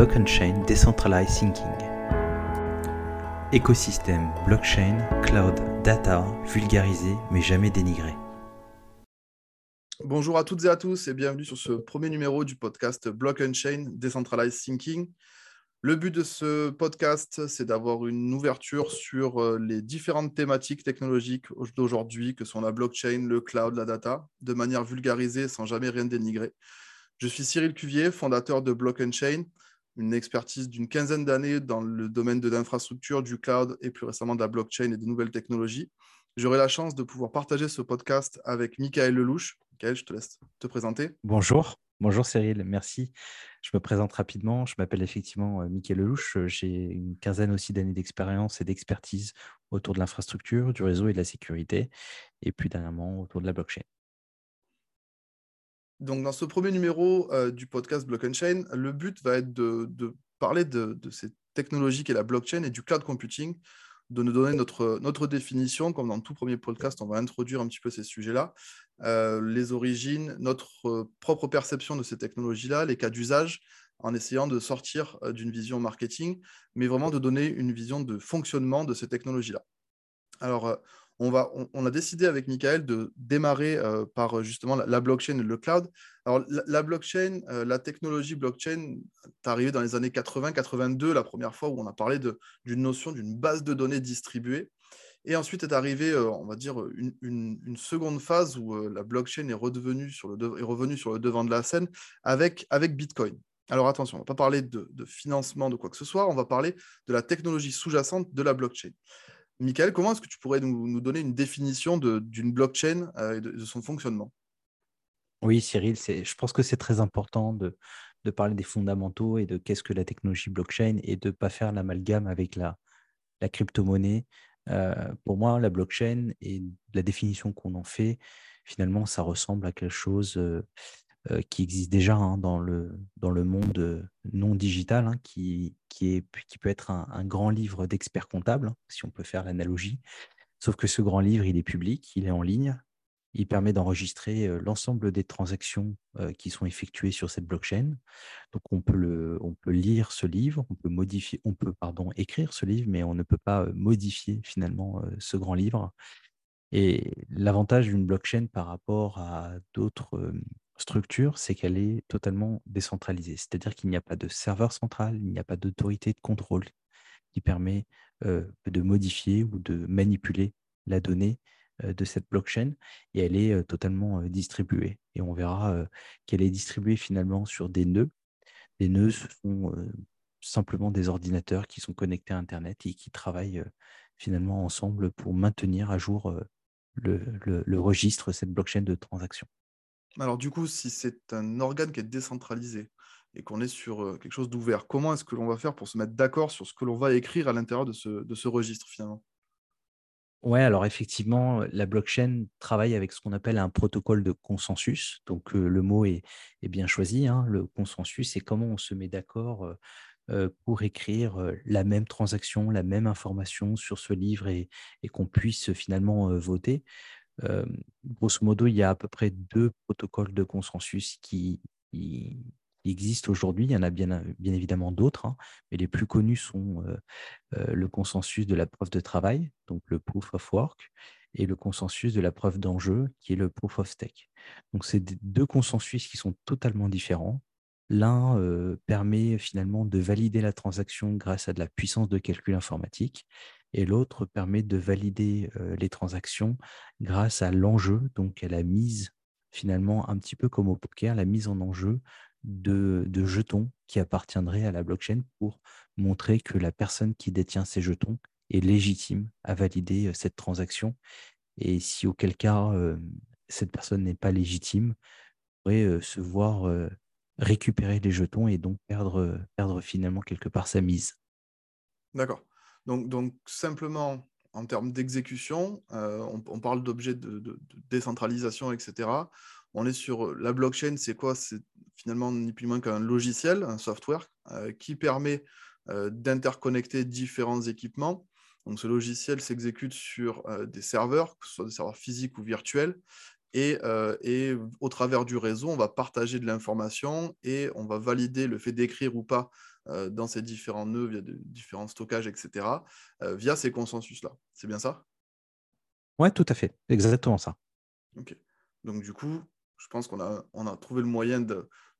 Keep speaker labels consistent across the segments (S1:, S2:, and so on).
S1: Block on Chain Decentralized Thinking. Écosystème blockchain, cloud, data, vulgarisé mais jamais dénigré.
S2: Bonjour à toutes et à tous et bienvenue sur ce premier numéro du podcast Block on Chain Decentralized Thinking. Le but de ce podcast, c'est d'avoir une ouverture sur euh, les différentes thématiques technologiques d'aujourd'hui, que sont la blockchain, le cloud, la data, de manière vulgarisée sans jamais rien dénigrer. Je suis Cyril Cuvier, fondateur de Block Chain, une expertise d'une quinzaine d'années dans le domaine de l'infrastructure, du cloud et plus récemment de la blockchain et des nouvelles technologies. J'aurai la chance de pouvoir partager ce podcast avec Michael Lelouch. Michael, je te laisse te présenter.
S1: Bonjour. Bonjour Cyril, merci. Je me présente rapidement. Je m'appelle effectivement euh, Mickaël Lelouch. J'ai une quinzaine aussi d'années d'expérience et d'expertise autour de l'infrastructure, du réseau et de la sécurité, et plus dernièrement autour de la blockchain.
S2: Donc, dans ce premier numéro euh, du podcast Block Chain, le but va être de, parler de, de, ces technologies qu'est la blockchain et du cloud computing de nous donner notre, notre définition. Comme dans tout premier podcast, on va introduire un petit peu ces sujets-là, euh, les origines, notre euh, propre perception de ces technologies-là, les cas d'usage, en essayant de sortir d'une vision marketing, mais vraiment de donner une vision de fonctionnement de ces technologies-là. Alors, on, a décidé avec Michael de démarrer euh, par euh, justement la, blockchain et le cloud. Alors, la, blockchain, euh, la technologie blockchain est arrivée dans les années 80-82, la première fois où on a parlé d'une notion d'une base de données distribuée. Et ensuite est arrivée, on va dire, une, seconde phase où la blockchain est, redevenue sur le revenue sur le devant de la scène avec, Bitcoin. Alors attention, on ne va pas parler de, financement de quoi que ce soit, on va parler de la technologie sous-jacente de la blockchain. Michael, comment est-ce que tu pourrais nous, donner une définition d'une blockchain euh, et de, son fonctionnement?
S1: Oui, Cyril, je pense que c'est très important de, parler des fondamentaux et de qu'est-ce que la technologie blockchain et de ne pas faire l'amalgame avec la, crypto-monnaie. Euh, pour moi, la blockchain et la définition qu'on en fait, finalement, ça ressemble à quelque chose euh, qui existe déjà hein, dans, le, dans le monde euh, non digital, hein, qui, qui, est, qui peut être un, grand livre d'experts comptables, hein, si on peut faire l'analogie. Sauf que ce grand livre, il est public, il est en ligne, il permet d'enregistrer euh, l'ensemble des transactions qui sont effectuées sur cette blockchain. Donc on peut, le, on peut lire ce livre, on peut modifier, on peut pardon écrire ce livre, mais on ne peut pas modifier finalement ce grand livre. Et l'avantage d'une blockchain par rapport à d'autres structure, c'est qu'elle est totalement décentralisée. C'est-à-dire qu'il n'y a pas de serveur central, il n'y a pas d'autorité de contrôle qui permet de modifier ou de manipuler la donnée de cette blockchain et elle est totalement distribuée. Et on verra qu'elle est distribuée finalement sur des nœuds. Les nœuds, ce sont simplement des ordinateurs qui sont connectés à Internet et qui travaillent finalement ensemble pour maintenir à jour le, le registre, cette blockchain de transaction.
S2: Alors du coup, si c'est un organe qui est décentralisé et qu'on est sur quelque chose d'ouvert, comment est-ce que l'on va faire pour se mettre d'accord sur ce que l'on va écrire à l'intérieur de ce, registre finalement?
S1: Ouais, alors effectivement, la blockchain travaille avec ce qu'on appelle un protocole de consensus. Donc le mot est, bien choisi. Hein. Le consensus, c'est comment on se met d'accord pour écrire la même transaction, la même information sur ce livre et qu'on puisse finalement voter grosso modo, il y a à peu près deux protocoles de consensus qui, existent aujourd'hui. Il y en a bien, évidemment d'autres, hein, mais les plus connus sont le consensus de la preuve de travail, donc le proof of work, et le consensus de la preuve d'enjeu, qui est le proof of stake. Donc, c'est deux consensus qui sont totalement différents. L'un permet finalement de valider la transaction grâce à de la puissance de calcul informatique et l'autre permet de valider les transactions grâce à l'enjeu, donc à la mise finalement un petit peu comme au poker, la mise en enjeu de, jetons qui appartiendraient à la blockchain pour montrer que la personne qui détient ces jetons est légitime à valider cette transaction. Et si auquel cas cette personne n'est pas légitime, pourrait se voir récupérer les jetons et donc perdre, perdre finalement quelque part sa mise.
S2: D'accord. Donc, simplement, en termes d'exécution, euh, on, parle d'objets de, décentralisation, etc. On est sur euh, la blockchain, c'est quoi? C'est finalement ni plus moins qu'un logiciel, un software euh, qui permet d'interconnecter différents équipements. Donc ce logiciel s'exécute sur des serveurs, que ce soit des serveurs physiques ou virtuels, Et, et, au travers du réseau, on va partager de l'information et on va valider le fait d'écrire ou pas dans ces différents nœuds, via de, différents stockages, etc., via ces consensus-là. C'est bien ça?
S1: Oui, tout à fait. Exactement ça.
S2: Ok. Donc, du coup, je pense qu'on a, on a trouvé le moyen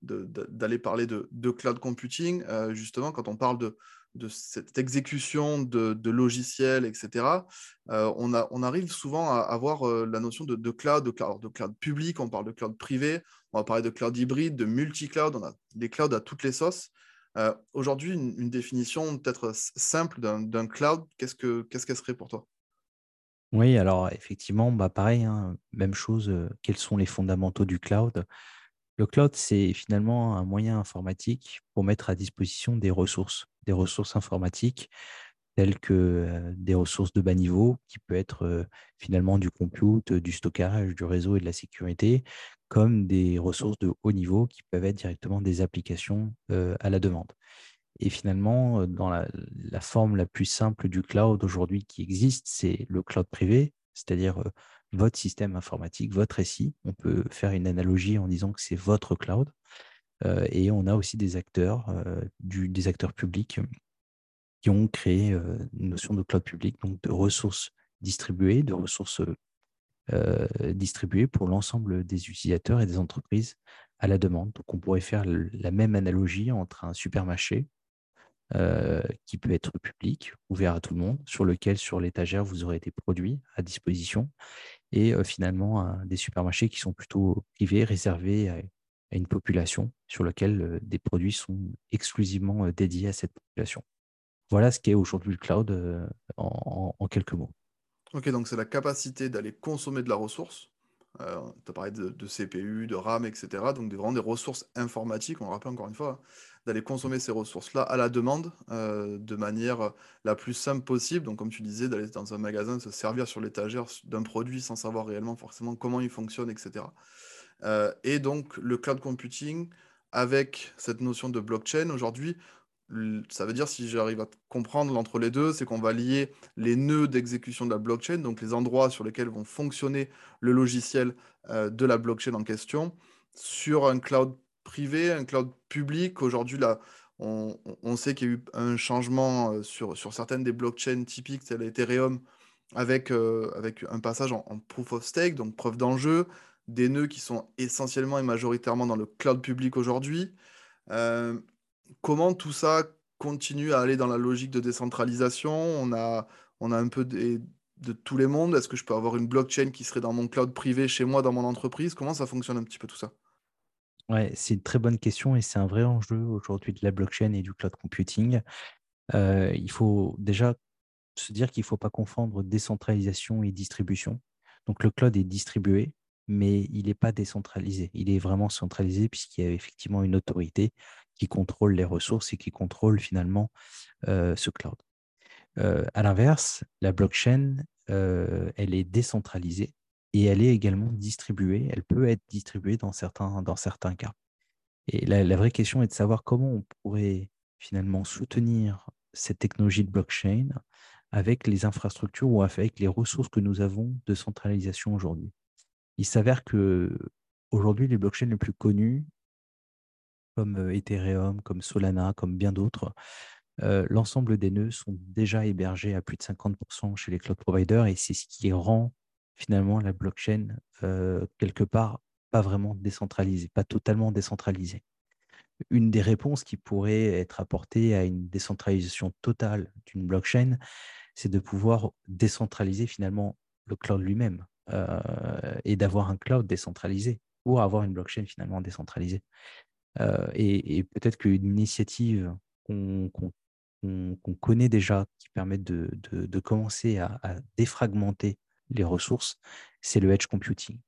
S2: d'aller parler de, cloud computing. justement, quand on parle de, de cette exécution de, logiciels, etc., on, a, on, arrive souvent à avoir la notion de, cloud, de cloud, de cloud public, on parle de cloud privé, on va parler de cloud hybride, de multi-cloud, on a des clouds à toutes les sauces. Aujourd'hui, une, définition peut-être simple d'un cloud, qu'est-ce qu'elle serait pour toi?
S1: Oui, alors effectivement, bah pareil, hein, même chose, quels sont les fondamentaux du cloud? Le cloud, c'est finalement un moyen informatique pour mettre à disposition des ressources, des ressources informatiques telles que des ressources de bas niveau, qui peut être finalement du compute, du stockage, du réseau et de la sécurité, comme des ressources de haut niveau qui peuvent être directement des applications à la demande. Et finalement, dans la, forme la plus simple du cloud aujourd'hui qui existe, c'est le cloud privé, c'est-à-dire votre système informatique, votre SI. On peut faire une analogie en disant que c'est votre cloud. et on a aussi des acteurs, des acteurs publics qui ont créé une notion de cloud public, donc de ressources distribuées, de ressources euh, distribuées pour l'ensemble des utilisateurs et des entreprises à la demande. Donc, on pourrait faire la même analogie entre un supermarché euh, qui peut être public, ouvert à tout le monde, sur lequel, sur l'étagère, vous aurez des produits à disposition, et euh, finalement des supermarchés qui sont plutôt privés, réservés à, une population, sur lequel des produits sont exclusivement dédiés à cette population. Voilà ce qu'est aujourd'hui le cloud en, quelques mots.
S2: Ok, donc c'est la capacité d'aller consommer de la ressource. Euh, tu as parlé de, CPU, de RAM, etc. Donc vraiment des ressources informatiques, on le rappelle encore une fois, hein, d'aller consommer ces ressources-là à la demande euh, de manière la plus simple possible. Donc comme tu disais, d'aller dans un magasin, se servir sur l'étagère d'un produit sans savoir réellement forcément comment il fonctionne, etc. et donc le cloud computing, avec cette notion de blockchain, aujourd'hui, ça veut dire, si j'arrive à comprendre l'entre les deux, c'est qu'on va lier les nœuds d'exécution de la blockchain, donc les endroits sur lesquels vont fonctionner le logiciel euh, de la blockchain en question, sur un cloud privé, un cloud public. Aujourd'hui, là, on, sait qu'il y a eu un changement euh, sur, certaines des blockchains typiques, telles Ethereum, avec, euh, avec un passage en, proof of stake, donc preuve d'enjeu, des nœuds qui sont essentiellement et majoritairement dans le cloud public aujourd'hui comment tout ça continue à aller dans la logique de décentralisation? On a, on un peu de, tous les mondes. Est-ce que je peux avoir une blockchain qui serait dans mon cloud privé chez moi, dans mon entreprise? Comment ça fonctionne un petit peu tout ça?
S1: C'est une très bonne question et c'est un vrai enjeu aujourd'hui de la blockchain et du cloud computing. Euh, il faut déjà se dire qu'il ne faut pas confondre décentralisation et distribution. Donc le cloud est distribué, mais il n'est pas décentralisé. Il est vraiment centralisé puisqu'il y a effectivement une autorité qui contrôle les ressources et qui contrôle finalement euh, ce cloud. Euh, à l'inverse, la blockchain, euh, elle est décentralisée et elle est également distribuée. Elle peut être distribuée dans certains, dans certains cas. Et la, la vraie question est de savoir comment on pourrait finalement soutenir cette technologie de blockchain avec les infrastructures ou avec les ressources que nous avons de centralisation aujourd'hui. Il s'avère que aujourd'hui, les blockchains les plus connues comme Ethereum, comme Solana, comme bien d'autres, l'ensemble des nœuds sont déjà hébergés à plus de 50% chez les cloud providers et c'est ce qui rend finalement la blockchain quelque part pas vraiment décentralisée, pas totalement décentralisée. Une des réponses qui pourrait être apportée à une décentralisation totale d'une blockchain, c'est de pouvoir décentraliser finalement le cloud lui-même et d'avoir un cloud décentralisé pour avoir une blockchain finalement décentralisée. Euh, et, peut-être qu'une initiative qu'on connaît déjà, qui permet de, commencer à, défragmenter les ressources, c'est le edge computing.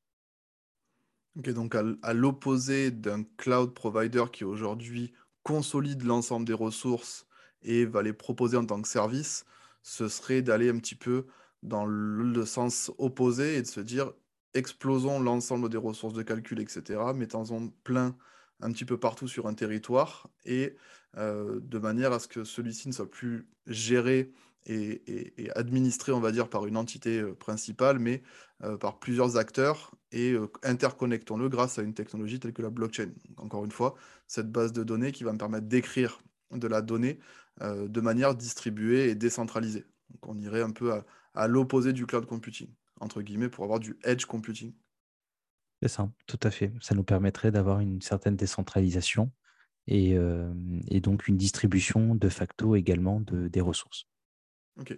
S2: Donc à, l'opposé d'un cloud provider qui aujourd'hui consolide l'ensemble des ressources et va les proposer en tant que service, ce serait d'aller un petit peu dans le sens opposé et de se dire explosons l'ensemble des ressources de calcul, etc., mettons-en plein un petit peu partout sur un territoire et euh, de manière à ce que celui-ci ne soit plus géré et, administré, on va dire, par une entité euh, principale, mais euh, par plusieurs acteurs et interconnectons-le grâce à une technologie telle que la blockchain. encore une fois, cette base de données qui va me permettre d'écrire de la donnée de manière distribuée et décentralisée. Donc on irait un peu à l'opposé du cloud computing, entre guillemets, pour avoir du edge computing.
S1: C'est ça, tout à fait. Ça nous permettrait d'avoir une certaine décentralisation et, donc une distribution de facto également de, des ressources.
S2: Ok.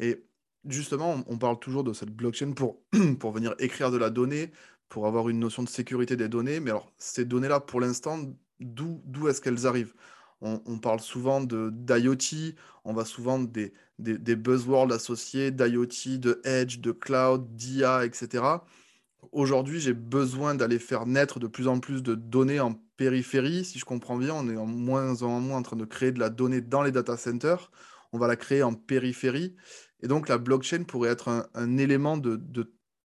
S2: Et justement, on, parle toujours de cette blockchain pour, pour venir écrire de la donnée, pour avoir une notion de sécurité des données. Mais alors, ces données-là, pour l'instant, d'où est-ce qu'elles arrivent? On, parle souvent d'IoT, on va souvent des, des, des buzzwords associés d'IoT, de Edge, de Cloud, d'IA, etc. Aujourd'hui, j'ai besoin d'aller faire naître de plus en plus de données en périphérie. Si je comprends bien, on est en moins en moins en train de créer de la donnée dans les data centers. On va la créer en périphérie. Et donc, la blockchain pourrait être un, élément de,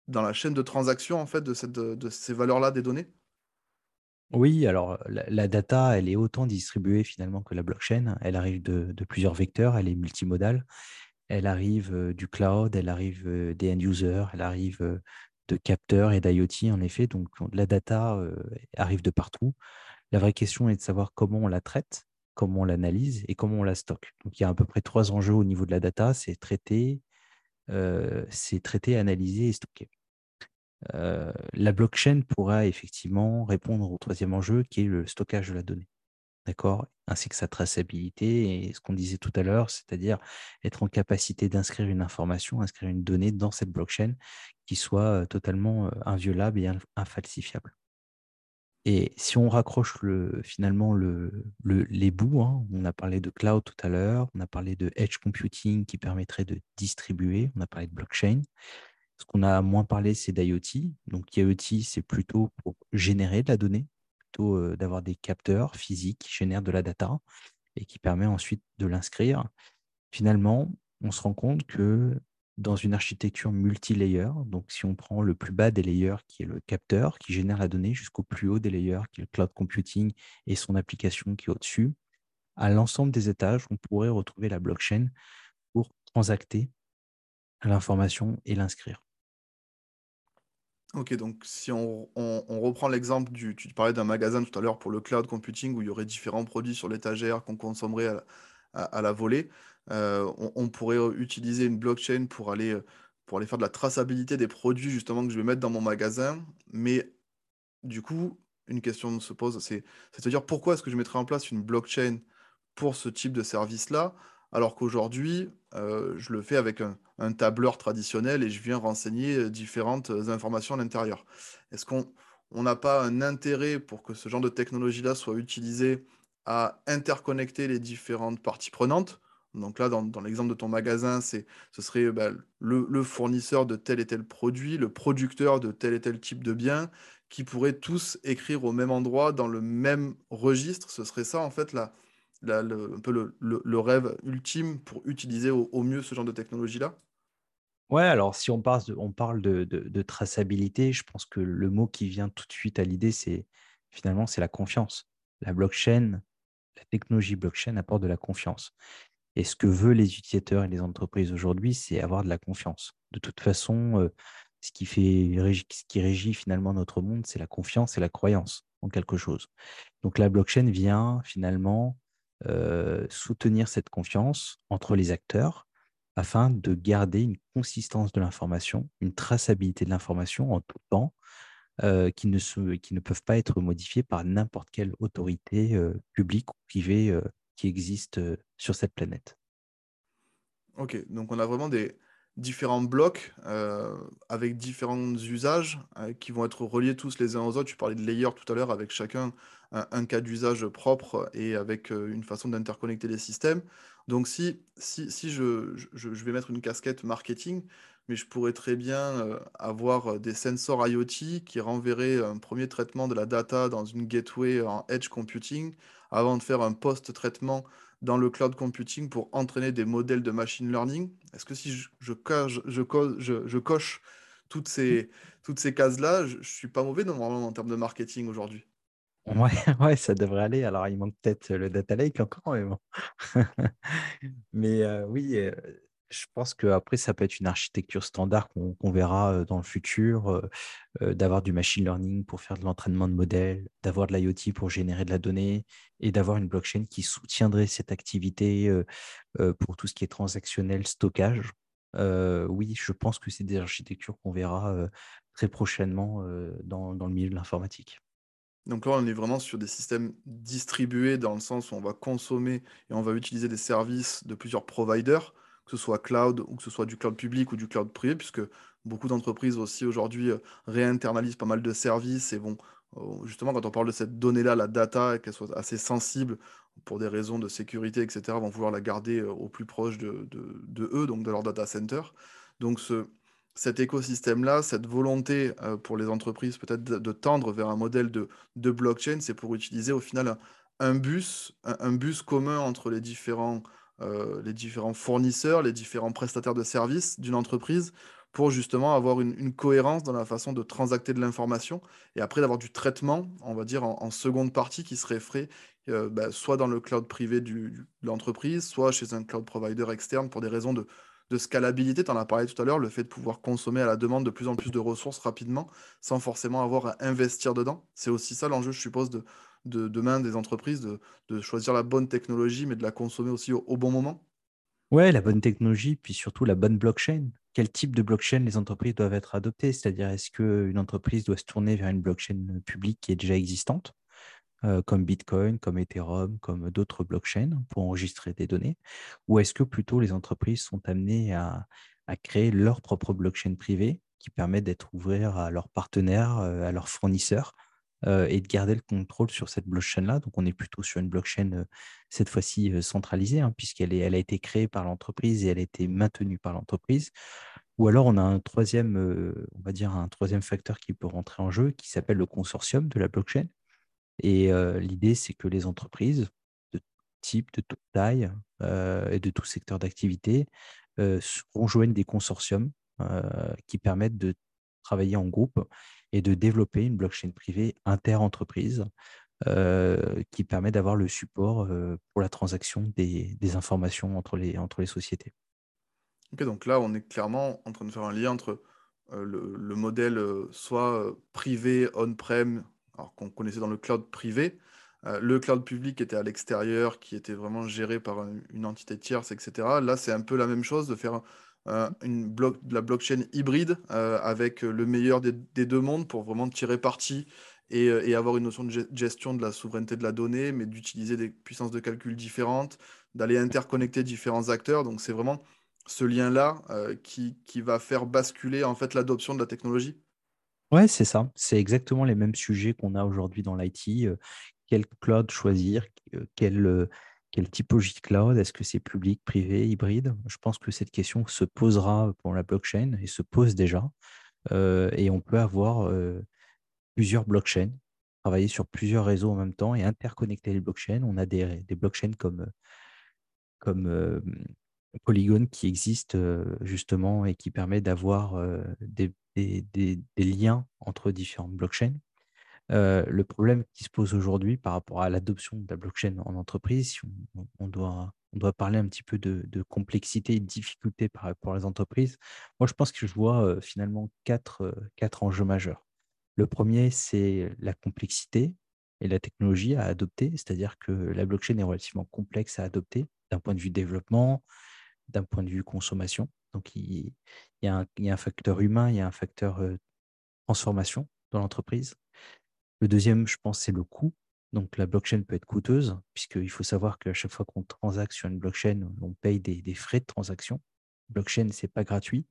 S2: dans la chaîne de transaction en fait, de, ces valeurs-là des données?
S1: Oui, alors la, data, elle est autant distribuée finalement que la blockchain. Elle arrive de, de plusieurs vecteurs, elle est multimodale. Elle arrive euh, du cloud, elle arrive euh, des end-users, elle arrive euh, de capteurs et d'IoT, en effet. Donc, la data euh, arrive de partout. La vraie question est de savoir comment on la traite, comment on l'analyse et comment on la stocke. Donc, il y a à peu près trois enjeux au niveau de la data. C'est traiter, euh, traiter, analyser et stocker. Euh, la blockchain pourra effectivement répondre au troisième enjeu qui est le stockage de la donnée d'accord? Ainsi que sa traçabilité et ce qu'on disait tout à l'heure, c'est-à-dire être en capacité d'inscrire une information, inscrire une donnée dans cette blockchain qui soit totalement inviolable et infalsifiable. Et si on raccroche le, finalement le, les bouts, hein, on a parlé de cloud tout à l'heure, on a parlé de edge computing qui permettrait de distribuer, on a parlé de blockchain. Ce qu'on a moins parlé, c'est d'IoT. Donc IoT, c'est plutôt pour générer de la donnée, d'avoir des capteurs physiques qui génèrent de la data et qui permet ensuite de l'inscrire. Finalement, on se rend compte que dans une architecture multi-layer, donc si on prend le plus bas des layers qui est le capteur qui génère la donnée jusqu'au plus haut des layers qui est le cloud computing et son application qui est au-dessus, à l'ensemble des étages, on pourrait retrouver la blockchain pour transacter l'information et l'inscrire.
S2: Ok, donc si on, reprend l'exemple du, tu parlais d'un magasin tout à l'heure pour le cloud computing où il y aurait différents produits sur l'étagère qu'on consommerait à, la volée, euh, on, pourrait utiliser une blockchain pour aller, pour aller faire de la traçabilité des produits justement que je vais mettre dans mon magasin. Mais du coup, une question se pose, c'est, c'est-à-dire pourquoi est-ce que je mettrais en place une blockchain pour ce type de service-là alors qu'aujourd'hui, euh, je le fais avec un, tableur traditionnel et je viens renseigner euh, différentes euh, informations à l'intérieur. Est-ce qu'on n'a pas un intérêt pour que ce genre de technologie-là soit utilisé à interconnecter les différentes parties prenantes? Donc là, dans, l'exemple de ton magasin, ce serait bah, le, fournisseur de tel et tel produit, le producteur de tel et tel type de bien, qui pourraient tous écrire au même endroit, dans le même registre. Ce serait ça, en fait, la, le, un peu le, rêve ultime pour utiliser au, mieux ce genre de technologie-là?
S1: Ouais, alors si on, parle de, traçabilité, je pense que le mot qui vient tout de suite à l'idée, c'est finalement c'est la confiance. La blockchain, la technologie blockchain apporte de la confiance. Et ce que veulent les utilisateurs et les entreprises aujourd'hui, c'est avoir de la confiance. De toute façon, euh, ce qui, fait, ce qui régit finalement notre monde, c'est la confiance et la croyance en quelque chose. Donc la blockchain vient finalement euh, soutenir cette confiance entre les acteurs afin de garder une consistance de l'information, une traçabilité de l'information en tout temps, euh, qui, ne peuvent pas être modifiées par n'importe quelle autorité euh, publique ou privée qui existe sur cette planète.
S2: Ok, donc on a vraiment des, différents blocs avec différents usages qui vont être reliés tous les uns aux autres. Tu parlais de layer tout à l'heure avec chacun un, cas d'usage propre et avec une façon d'interconnecter les systèmes. Donc si, si, si je, je, vais mettre une casquette marketing, mais je pourrais très bien avoir des sensors IoT qui renverraient un premier traitement de la data dans une gateway en edge computing avant de faire un post-traitement dans le cloud computing pour entraîner des modèles de machine learning. Est-ce que si je, je, coche, je, coche toutes ces, toutes ces cases-là, je ne suis pas mauvais normalement en termes de marketing aujourd'hui
S1: Ouais, ouais, ça devrait aller. Alors, il manque peut-être le data lake encore, mais bon. mais euh, oui, euh, Je pense qu'après, ça peut être une architecture standard qu'on verra dans le futur, d'avoir du machine learning pour faire de l'entraînement de modèles, d'avoir de l'IoT pour générer de la donnée et d'avoir une blockchain qui soutiendrait cette activité pour tout ce qui est transactionnel, stockage. oui, je pense que c'est des architectures qu'on verra très prochainement dans le milieu de l'informatique.
S2: Donc là, on est vraiment sur des systèmes distribués dans le sens où on va consommer et on va utiliser des services de plusieurs providers que ce soit cloud ou que ce soit du cloud public ou du cloud privé, puisque beaucoup d'entreprises aussi aujourd'hui euh, réinternalisent pas mal de services et vont, euh, justement, quand on parle de cette donnée-là, la data, qu'elle soit assez sensible pour des raisons de sécurité, etc., vont vouloir la garder euh, au plus proche de, eux, donc de leur data center. Donc ce, cet écosystème-là, cette volonté pour les entreprises peut-être de, tendre vers un modèle de, blockchain, c'est pour utiliser au final un, bus, un, bus commun entre les différents euh, les différents fournisseurs, les différents prestataires de services d'une entreprise pour justement avoir une, cohérence dans la façon de transacter de l'information et après d'avoir du traitement, on va dire, en, seconde partie qui serait fait euh, bah, soit dans le cloud privé de l'entreprise, soit chez un cloud provider externe pour des raisons de, de scalabilité. Tu en as parlé tout à l'heure, le fait de pouvoir consommer à la demande de plus en plus de ressources rapidement sans forcément avoir à investir dedans. C'est aussi ça l'enjeu, je suppose, de, de demain des entreprises, de, choisir la bonne technologie, mais de la consommer aussi au, bon moment
S1: Ouais, la bonne technologie, puis surtout la bonne blockchain. Quel type de blockchain les entreprises doivent être adoptées? C'est-à-dire, est-ce qu'une entreprise doit se tourner vers une blockchain publique qui est déjà existante, euh, comme Bitcoin, comme Ethereum, comme d'autres blockchains pour enregistrer des données? Ou est-ce que plutôt les entreprises sont amenées à, créer leur propre blockchain privée qui permet d'être ouvert à leurs partenaires, euh, à leurs fournisseurs euh, et de garder le contrôle sur cette blockchain-là? Donc, on est plutôt sur une blockchain, cette fois-ci centralisée, hein, puisqu'elle elle a été créée par l'entreprise et elle a été maintenue par l'entreprise. Ou alors, on a un troisième, on va dire un troisième facteur qui peut rentrer en jeu, qui s'appelle le consortium de la blockchain. Et l'idée, c'est que les entreprises de tout type, de toute taille et de tout secteur d'activité rejoignent des consortiums qui permettent de travailler en groupe et de développer une blockchain privée inter-entreprise qui permet d'avoir le support pour la transaction des, informations entre les, entre les sociétés.
S2: Donc là, on est clairement en train de faire un lien entre le, modèle soit privé on-prem, qu'on connaissait dans le cloud privé, le cloud public était à l'extérieur, qui était vraiment géré par une entité tierce, etc. Là, c'est un peu la même chose de faire euh, une de la blockchain hybride euh, avec le meilleur des, deux mondes pour vraiment tirer parti et, euh, et, avoir une notion de gestion de la souveraineté de la donnée, mais d'utiliser des puissances de calcul différentes, d'aller interconnecter différents acteurs. Donc c'est vraiment ce lien-là qui, qui, va faire basculer en fait l'adoption de la technologie.
S1: Ouais, c'est ça. C'est exactement les mêmes sujets qu'on a aujourd'hui dans l'IT. quel cloud choisir, quel quelle typologie de cloud? Est-ce que c'est public, privé, hybride? Je pense que cette question se posera pour la blockchain et se pose déjà. Euh, et on peut avoir euh, plusieurs blockchains, travailler sur plusieurs réseaux en même temps et interconnecter les blockchains. On a des, blockchains comme, comme euh, Polygon qui existent justement et qui permet d'avoir des, des, liens entre différentes blockchains. Euh, le problème qui se pose aujourd'hui par rapport à l'adoption de la blockchain en entreprise, si on, doit, parler un petit peu de, complexité et de difficulté par rapport aux entreprises, moi je pense que je vois euh, finalement quatre, euh, quatre enjeux majeurs. Le premier, c'est la complexité et la technologie à adopter, c'est-à-dire que la blockchain est relativement complexe à adopter d'un point de vue développement, d'un point de vue consommation. Donc il, y a un, facteur humain, il y a un facteur transformation dans l'entreprise. Le deuxième, je pense, c'est le coût. Donc la blockchain peut être coûteuse, puisqu'il faut savoir qu'à chaque fois qu'on transacte sur une blockchain, on paye des, frais de transaction. Blockchain, ce n'est pas gratuit.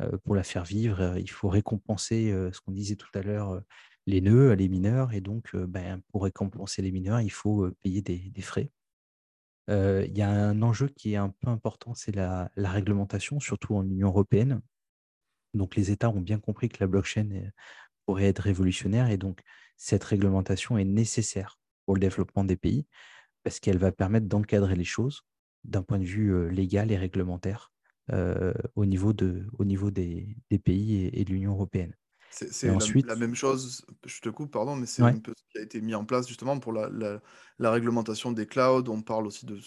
S1: Euh, pour la faire vivre, euh, il faut récompenser euh, ce qu'on disait tout à l'heure, les nœuds, les mineurs. Et donc, ben, pour récompenser les mineurs, il faut payer des, frais. Il y a un enjeu qui est un peu important, c'est la, réglementation, surtout en Union européenne. Donc les États ont bien compris que la blockchain pourrait être révolutionnaire et donc cette réglementation est nécessaire pour le développement des pays parce qu'elle va permettre d'encadrer les choses d'un point de vue légal et réglementaire au niveau des, pays et, de l'Union européenne.
S2: C'est ensuite... la, même chose, je te coupe, pardon, mais c'est un peu ce qui a été mis en place justement pour la, la, réglementation des clouds. On parle aussi de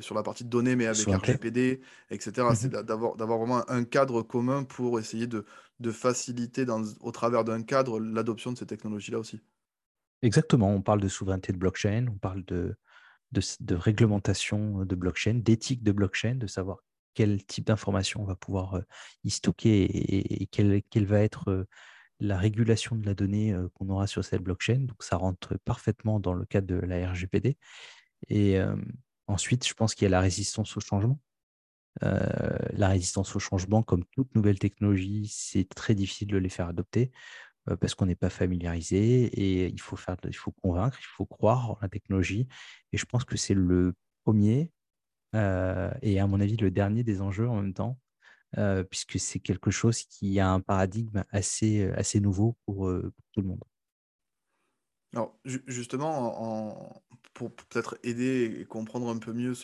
S2: sur la partie de données, mais avec RGPD, etc. C'est mmh d'avoir vraiment un cadre commun pour essayer de, de faciliter dans, au travers d'un cadre l'adoption de ces technologies-là aussi.
S1: Exactement, on parle de souveraineté de blockchain, on parle de, de, réglementation de blockchain, d'éthique de blockchain, de savoir quel type d'information on va pouvoir y stocker et, quelle, va être la régulation de la donnée qu'on aura sur cette blockchain. Donc ça rentre parfaitement dans le cadre de la RGPD. Et ensuite, je pense qu'il y a la résistance au changement. la résistance au changement, comme toute nouvelle technologie, c'est très difficile de les faire adopter parce qu'on n'est pas familiarisé et il faut, faire, il faut convaincre, il faut croire en la technologie. Et je pense que c'est le premier et à mon avis le dernier des enjeux en même temps, puisque c'est quelque chose qui a un paradigme assez, assez nouveau pour, tout le monde.
S2: Alors, justement, pour peut-être aider et comprendre un peu mieux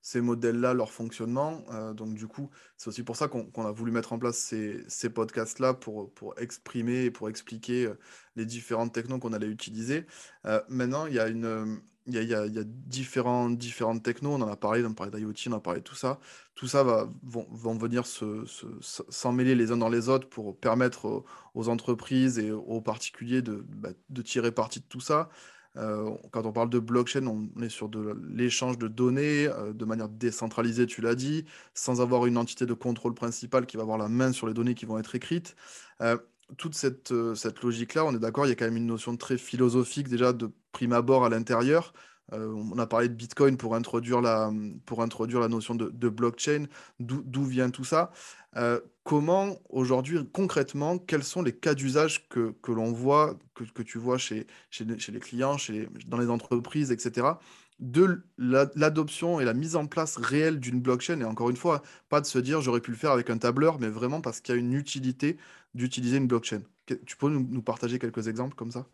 S2: ces modèles-là, leur fonctionnement, donc du coup, c'est aussi pour ça qu'on a voulu mettre en place ces, podcasts-là pour, pour exprimer et pour expliquer les différentes technos qu'on allait utiliser. maintenant, il y a une, il y a, différentes, différentes technos, on en a parlé, on a parlé d'IoT, on a parlé de tout ça. Tout ça va, vont, venir s'en mêler les uns dans les autres pour permettre aux, entreprises et aux particuliers de, bah, de tirer parti de tout ça. Euh, quand on parle de blockchain, on est sur de l'échange de données euh, de manière décentralisée, tu l'as dit, sans avoir une entité de contrôle principale qui va avoir la main sur les données qui vont être écrites. Euh, toute cette, cette logique-là, on est d'accord, il y a quand même une notion très philosophique déjà de prime abord à l'intérieur. on a parlé de Bitcoin pour introduire la, pour introduire la notion de, blockchain. D'où vient tout ça? Comment aujourd'hui, concrètement, quels sont les cas d'usage que, que l'on voit, que, que, tu vois chez, chez, les clients, chez, dans les entreprises, etc., de l'adoption et la mise en place réelle d'une blockchain. Et encore une fois, pas de se dire j'aurais pu le faire avec un tableur, mais vraiment parce qu'il y a une utilité d'utiliser une blockchain. Tu peux nous, partager quelques exemples comme ça?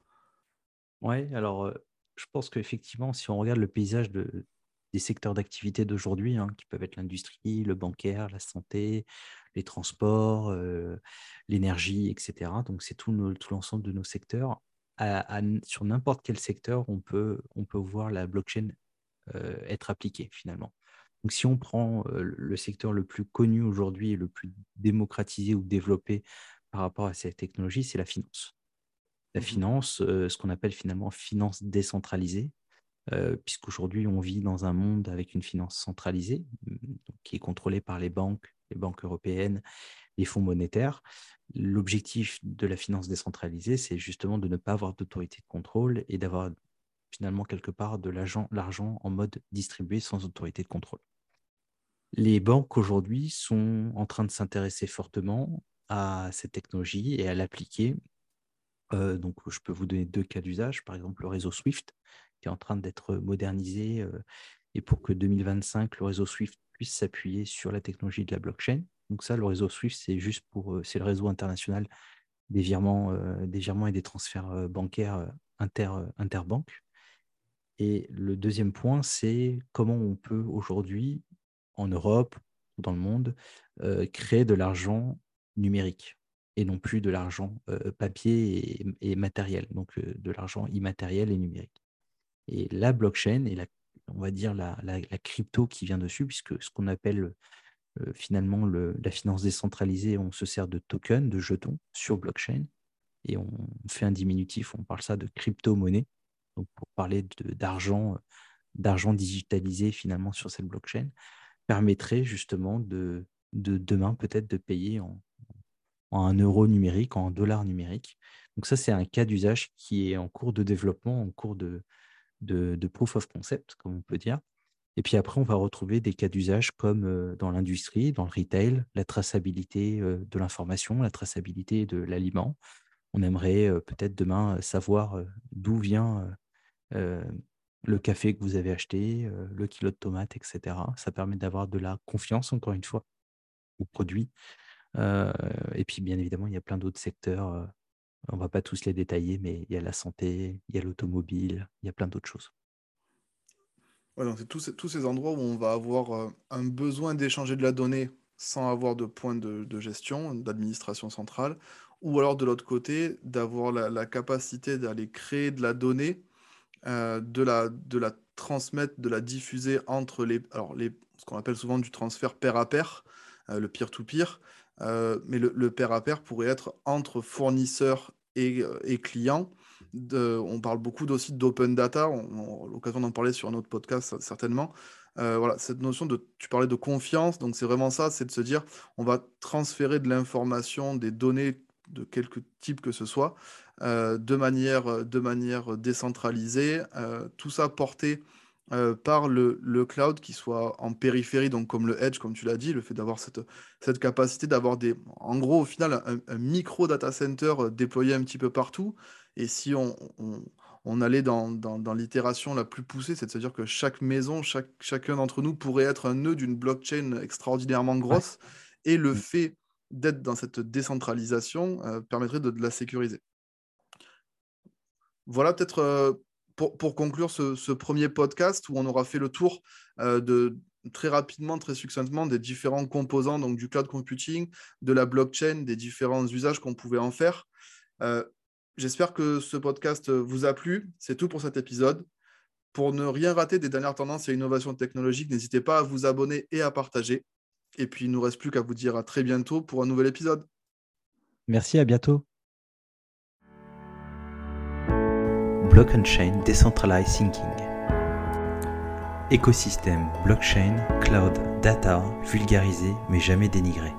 S1: Oui, alors je pense qu'effectivement, si on regarde le paysage de, des secteurs d'activité d'aujourd'hui, hein, qui peuvent être l'industrie, le bancaire, la santé, les transports, l'énergie, etc. Donc, c'est tout l'ensemble de nos secteurs. Sur n'importe quel secteur, on peut, on peut voir la blockchain être appliquée finalement. Donc, si on prend le secteur le plus connu aujourd'hui et le plus démocratisé ou développé par rapport à cette technologie, c'est la finance. La mmh finance, ce qu'on appelle finalement finance décentralisée, puisqu'aujourd'hui, on vit dans un monde avec une finance centralisée, mmh, qui est contrôlée par les banques, les banques européennes, les fonds monétaires. L'objectif de la finance décentralisée, c'est justement de ne pas avoir d'autorité de contrôle et d'avoir finalement quelque part de l'argent en mode distribué sans autorité de contrôle. Les banques aujourd'hui sont en train de s'intéresser fortement à cette technologie et à l'appliquer. donc, je peux vous donner deux cas d'usage. Par exemple, le réseau SWIFT, qui est en train d'être modernisé. et pour que 2025, le réseau SWIFT puisse s'appuyer sur la technologie de la blockchain. Donc ça, le réseau SWIFT, c'est juste pour, c'est le réseau international des virements, des virements et des transferts bancaires inter, interbanques. Et le deuxième point, c'est comment on peut aujourd'hui, en Europe, dans le monde, créer de l'argent numérique et non plus de l'argent papier et, et, matériel, donc de l'argent immatériel et numérique. Et la blockchain et la, on va dire la, crypto qui vient dessus, puisque ce qu'on appelle euh, finalement la finance décentralisée, on se sert de tokens, de jetons sur blockchain, et on fait un diminutif, on parle ça de crypto-monnaie, donc pour parler d'argent d'argent digitalisé finalement sur cette blockchain, permettrait justement de, de demain peut-être de payer en, euro numérique, en dollar numérique. Donc ça, c'est un cas d'usage qui est en cours de développement, en cours de, de, proof of concept, comme on peut dire. Et puis après, on va retrouver des cas d'usage comme euh, dans l'industrie, dans le retail, la traçabilité euh, de l'information, la traçabilité de l'aliment. On aimerait euh, peut-être demain savoir d'où vient le café que vous avez acheté, le kilo de tomates, etc. Ça permet d'avoir de la confiance, encore une fois, au produit. et puis, bien évidemment, il y a plein d'autres secteurs on ne va pas tous les détailler, mais il y a la santé, il y a l'automobile, il y a plein d'autres choses.
S2: c'est tous, ces endroits où on va avoir euh, un besoin d'échanger de la donnée sans avoir de point de, gestion, d'administration centrale. ou alors de l'autre côté, d'avoir la, capacité d'aller créer de la donnée, euh, de, la, transmettre, de la diffuser entre les, alors ce qu'on appelle souvent du transfert pair à pair, euh, le peer-to-peer, euh, mais le, le pair à pair pourrait être entre fournisseurs et, et clients. On parle beaucoup aussi d'open data, on, a l'occasion d'en parler sur un autre podcast certainement. voilà, cette notion de, tu parlais de confiance, donc c'est vraiment ça, c'est de se dire, on va transférer de l'information, des données de quelque type que ce soit, euh, de, manière, de manière décentralisée, euh, tout ça porté euh, par le, le, cloud qui soit en périphérie, donc comme le edge, comme tu l'as dit, le fait d'avoir cette, cette capacité d'avoir des, en gros, au final, un, micro data center déployé un petit peu partout. Et si on, on, allait dans, dans, dans l'itération la plus poussée, c'est-à-dire que chaque maison, chaque, chacun d'entre nous pourrait être un nœud d'une blockchain extraordinairement grosse. Et le mm. fait d'être dans cette décentralisation euh, permettrait de, la sécuriser. Voilà peut-être euh, pour, conclure ce, premier podcast où on aura fait le tour euh, très rapidement, très succinctement des différents composants donc du cloud computing, de la blockchain, des différents usages qu'on pouvait en faire. J'espère que ce podcast vous a plu. C'est tout pour cet épisode. Pour ne rien rater des dernières tendances et innovations technologiques, n'hésitez pas à vous abonner et à partager. Et puis, il ne nous reste plus qu'à vous dire à très bientôt pour un nouvel épisode.
S1: Merci, à bientôt. Block Chain Decentralized Thinking. Écosystème blockchain, cloud, data, vulgarisé mais jamais dénigré.